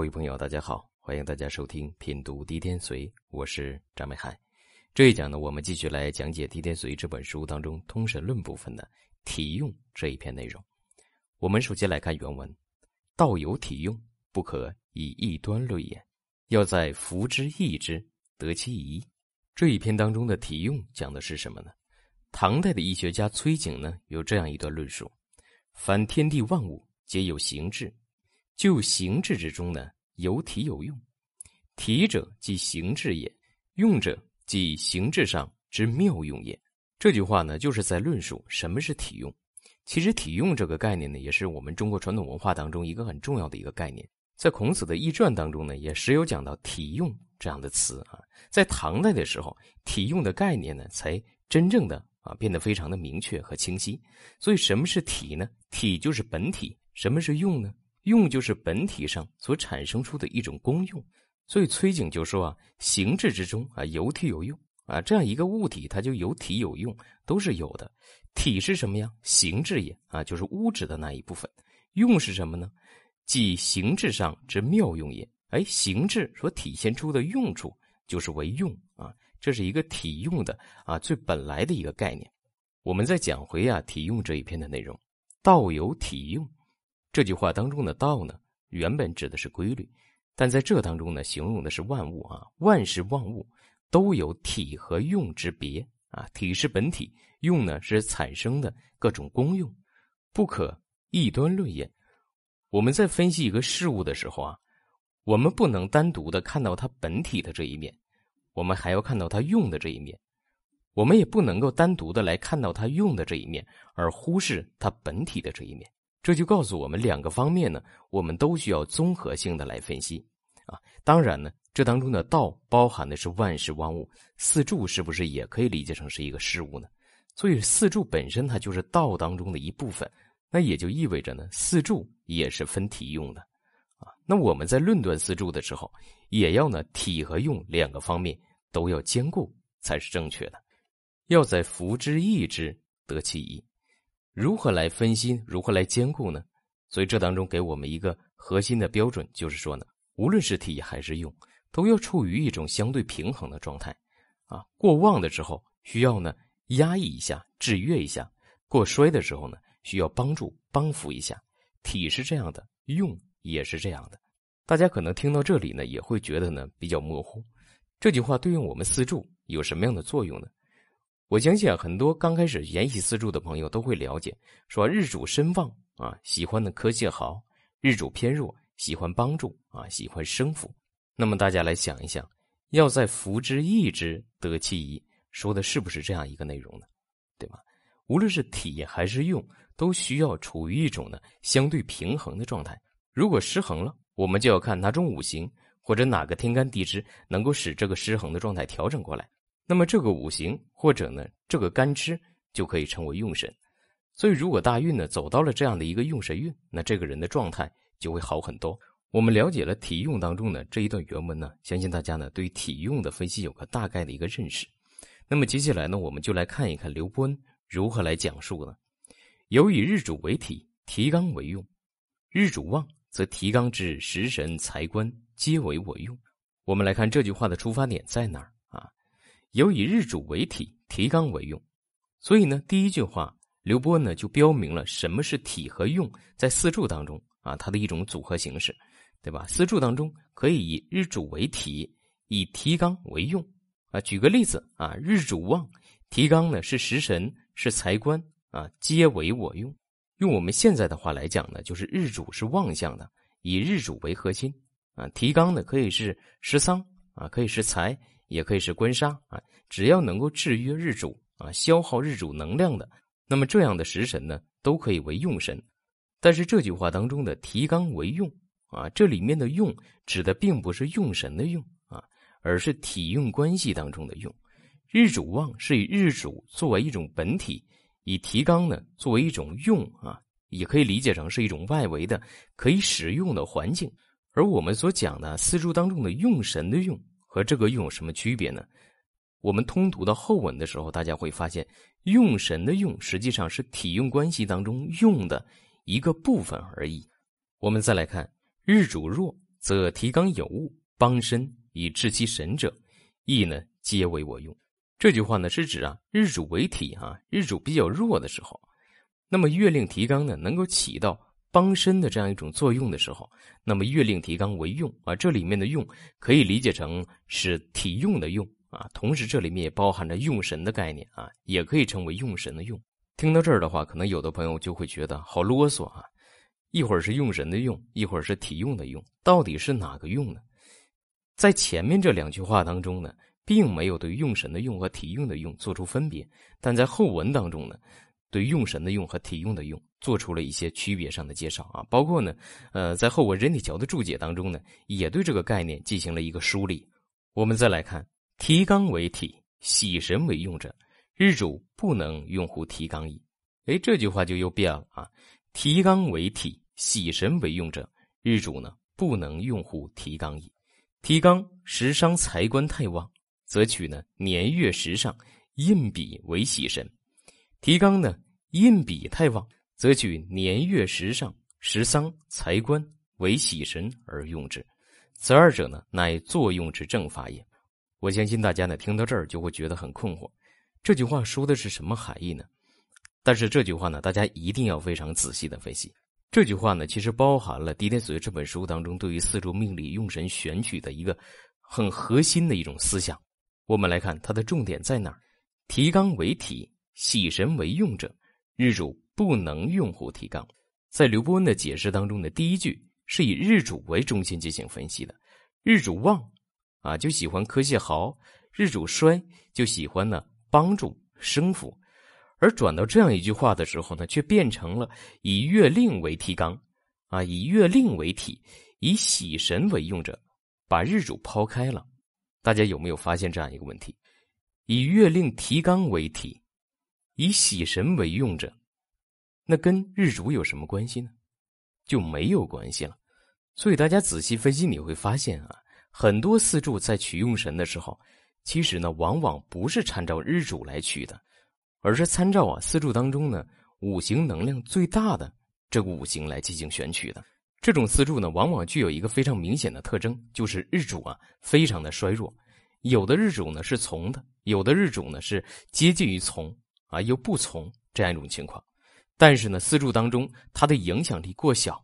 各位朋友，大家好，欢迎大家收听品读《滴天髓》，我是张美海。这一讲呢，我们继续来讲解《滴天髓》这本书当中通神论部分的体用这一篇内容。我们首先来看原文：“道有体用，不可以异端论也。要在服之益之，得其宜。”这一篇当中的体用讲的是什么呢？唐代的医学家崔景呢，有这样一段论述：“凡天地万物，皆有形质。”就形质之中呢，有体有用，体者即形质也，用者即形质上之妙用也。这句话呢，就是在论述什么是体用。其实体用这个概念呢，也是我们中国传统文化当中一个很重要的一个概念。在孔子的易传当中呢，也时有讲到体用这样的词啊。在唐代的时候，体用的概念呢，才真正的啊变得非常的明确和清晰。所以，什么是体呢？体就是本体。什么是用呢？用就是本体上所产生出的一种功用，所以崔景就说啊，形质之中啊有体有用啊，这样一个物体它就有体有用，都是有的。体是什么呀？形质也啊，就是物质的那一部分。用是什么呢？即形质上之妙用也。哎，形质所体现出的用处就是为用啊，这是一个体用的啊最本来的一个概念。我们再讲回啊体用这一篇的内容，道有体用。这句话当中的“道”呢，原本指的是规律，但在这当中呢，形容的是万物啊，万事万物都有体和用之别啊。体是本体，用呢是产生的各种功用，不可异端论也。我们在分析一个事物的时候啊，我们不能单独的看到它本体的这一面，我们还要看到它用的这一面。我们也不能够单独的来看到它用的这一面，而忽视它本体的这一面。这就告诉我们两个方面呢，我们都需要综合性的来分析，啊，当然呢，这当中的道包含的是万事万物，四柱是不是也可以理解成是一个事物呢？所以四柱本身它就是道当中的一部分，那也就意味着呢，四柱也是分体用的，啊，那我们在论断四柱的时候，也要呢体和用两个方面都要兼顾才是正确的，要在福之益之得其宜。如何来分析？如何来兼顾呢？所以这当中给我们一个核心的标准，就是说呢，无论是体还是用，都要处于一种相对平衡的状态。啊，过旺的时候需要呢压抑一下、制约一下；过衰的时候呢，需要帮助、帮扶一下。体是这样的，用也是这样的。大家可能听到这里呢，也会觉得呢比较模糊。这句话对应我们四柱有什么样的作用呢？我相信啊，很多刚开始研习四柱的朋友都会了解，说日主身旺啊，喜欢的科技好；日主偏弱，喜欢帮助啊，喜欢生福。那么大家来想一想，要在福之益之得其宜，说的是不是这样一个内容呢？对吧？无论是体还是用，都需要处于一种呢相对平衡的状态。如果失衡了，我们就要看哪种五行或者哪个天干地支能够使这个失衡的状态调整过来。那么这个五行或者呢这个干支就可以称为用神，所以如果大运呢走到了这样的一个用神运，那这个人的状态就会好很多。我们了解了体用当中呢这一段原文呢，相信大家呢对体用的分析有个大概的一个认识。那么接下来呢，我们就来看一看刘伯温如何来讲述呢？有以日主为体，提纲为用。日主旺，则提纲之食神财官皆为我用。我们来看这句话的出发点在哪儿？有以日主为体，提纲为用，所以呢，第一句话，刘波呢就标明了什么是体和用，在四柱当中啊，它的一种组合形式，对吧？四柱当中可以以日主为体，以提纲为用啊。举个例子啊，日主旺，提纲呢是食神，是财官啊，皆为我用。用我们现在的话来讲呢，就是日主是旺相的，以日主为核心啊。提纲呢可以是食桑啊，可以是财。也可以是官杀啊，只要能够制约日主啊，消耗日主能量的，那么这样的食神呢，都可以为用神。但是这句话当中的提纲为用啊，这里面的用指的并不是用神的用啊，而是体用关系当中的用。日主旺是以日主作为一种本体，以提纲呢作为一种用啊，也可以理解成是一种外围的可以使用的环境。而我们所讲的四柱当中的用神的用。和这个用有什么区别呢？我们通读到后文的时候，大家会发现，用神的用实际上是体用关系当中用的一个部分而已。我们再来看，日主弱则提纲有误，邦身以治其神者，亦呢皆为我用。这句话呢是指啊日主为体啊，日主比较弱的时候，那么月令提纲呢能够起到帮身的这样一种作用的时候，那么月令提纲为用啊，这里面的用可以理解成是体用的用啊，同时这里面也包含着用神的概念啊，也可以称为用神的用。听到这儿的话，可能有的朋友就会觉得好啰嗦啊，一会儿是用神的用，一会儿是体用的用，到底是哪个用呢？在前面这两句话当中呢？并没有对用神的用和体用的用做出分别，但在后文当中呢，对用神的用和体用的用做出了一些区别上的介绍啊，包括呢，呃，在后文人体桥的注解当中呢，也对这个概念进行了一个梳理。我们再来看，提纲为体，喜神为用者，日主不能用乎提纲矣。哎，这句话就又变了啊，提纲为体，喜神为用者，日主呢不能用乎提纲矣。提纲时伤财官太旺。则取呢年月时上印比为喜神，提纲呢印比太旺，则取年月时上时丧财官为喜神而用之。此二者呢乃作用之正法也。我相信大家呢听到这儿就会觉得很困惑，这句话说的是什么含义呢？但是这句话呢大家一定要非常仔细的分析。这句话呢其实包含了《狄天髓》这本书当中对于四柱命理用神选取的一个很核心的一种思想。我们来看它的重点在哪儿？提纲为体，喜神为用者，日主不能用乎提纲。在刘伯温的解释当中的第一句是以日主为中心进行分析的。日主旺，啊，就喜欢科谢豪；日主衰，就喜欢呢帮助生福。而转到这样一句话的时候呢，却变成了以月令为提纲，啊，以月令为体，以喜神为用者，把日主抛开了。大家有没有发现这样一个问题？以月令提纲为体，以喜神为用者，那跟日主有什么关系呢？就没有关系了。所以大家仔细分析，你会发现啊，很多四柱在取用神的时候，其实呢，往往不是参照日主来取的，而是参照啊四柱当中呢五行能量最大的这个五行来进行选取的。这种四柱呢，往往具有一个非常明显的特征，就是日主啊非常的衰弱。有的日主呢是从的，有的日主呢是接近于从啊，又不从这样一种情况。但是呢，四柱当中它的影响力过小，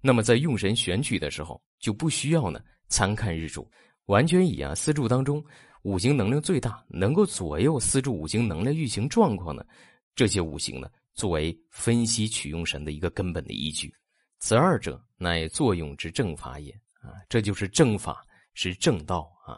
那么在用神选取的时候就不需要呢参看日主，完全以啊四柱当中五行能量最大，能够左右四柱五行能量运行状况的这些五行呢，作为分析取用神的一个根本的依据。此二者乃作用之正法也啊，这就是正法，是正道啊。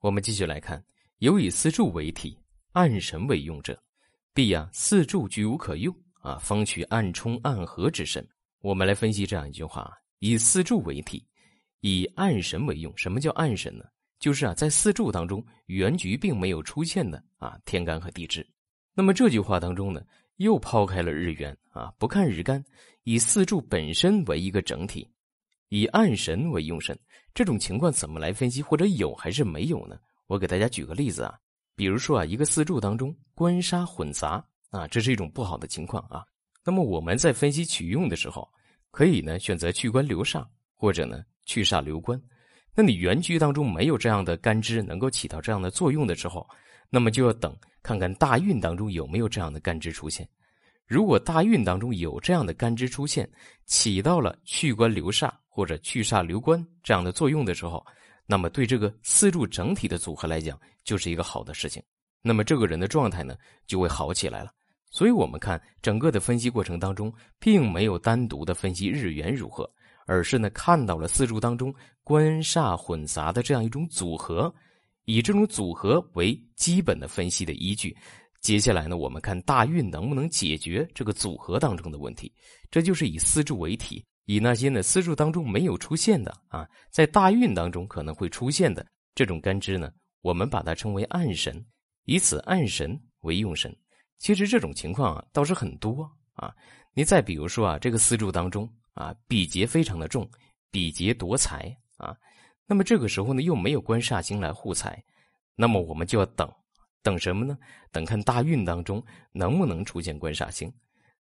我们继续来看，有以四柱为体，暗神为用者，必呀四柱居无可用啊，方取暗冲暗合之神。我们来分析这样一句话：以四柱为体，以暗神为用。什么叫暗神呢？就是啊，在四柱当中，原局并没有出现的啊，天干和地支。那么这句话当中呢？又抛开了日元啊，不看日干，以四柱本身为一个整体，以暗神为用神，这种情况怎么来分析？或者有还是没有呢？我给大家举个例子啊，比如说啊，一个四柱当中官杀混杂啊，这是一种不好的情况啊。那么我们在分析取用的时候，可以呢选择去官留煞，或者呢去煞留官。那你原局当中没有这样的干支能够起到这样的作用的时候。那么就要等看看大运当中有没有这样的干支出现。如果大运当中有这样的干支出现，起到了去官留煞或者去煞留官这样的作用的时候，那么对这个四柱整体的组合来讲，就是一个好的事情。那么这个人的状态呢，就会好起来了。所以，我们看整个的分析过程当中，并没有单独的分析日元如何，而是呢看到了四柱当中官煞混杂的这样一种组合。以这种组合为基本的分析的依据，接下来呢，我们看大运能不能解决这个组合当中的问题。这就是以四柱为体，以那些呢四柱当中没有出现的啊，在大运当中可能会出现的这种干支呢，我们把它称为暗神，以此暗神为用神。其实这种情况啊倒是很多啊。你再比如说啊，这个四柱当中啊，比劫非常的重，比劫夺财啊。那么这个时候呢，又没有官煞星来护财，那么我们就要等，等什么呢？等看大运当中能不能出现官煞星。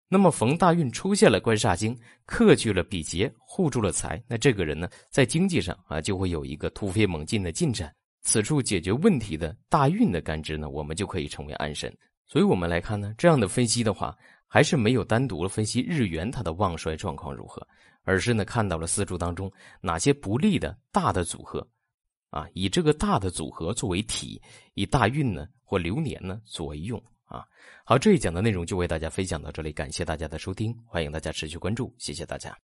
那么逢大运出现了官煞星，克去了比劫，护住了财，那这个人呢，在经济上啊，就会有一个突飞猛进的进展。此处解决问题的大运的干支呢，我们就可以称为安神。所以，我们来看呢，这样的分析的话，还是没有单独分析日元它的旺衰状况如何，而是呢，看到了四柱当中哪些不利的大的组合，啊，以这个大的组合作为体，以大运呢或流年呢作为用。啊，好，这一讲的内容就为大家分享到这里，感谢大家的收听，欢迎大家持续关注，谢谢大家。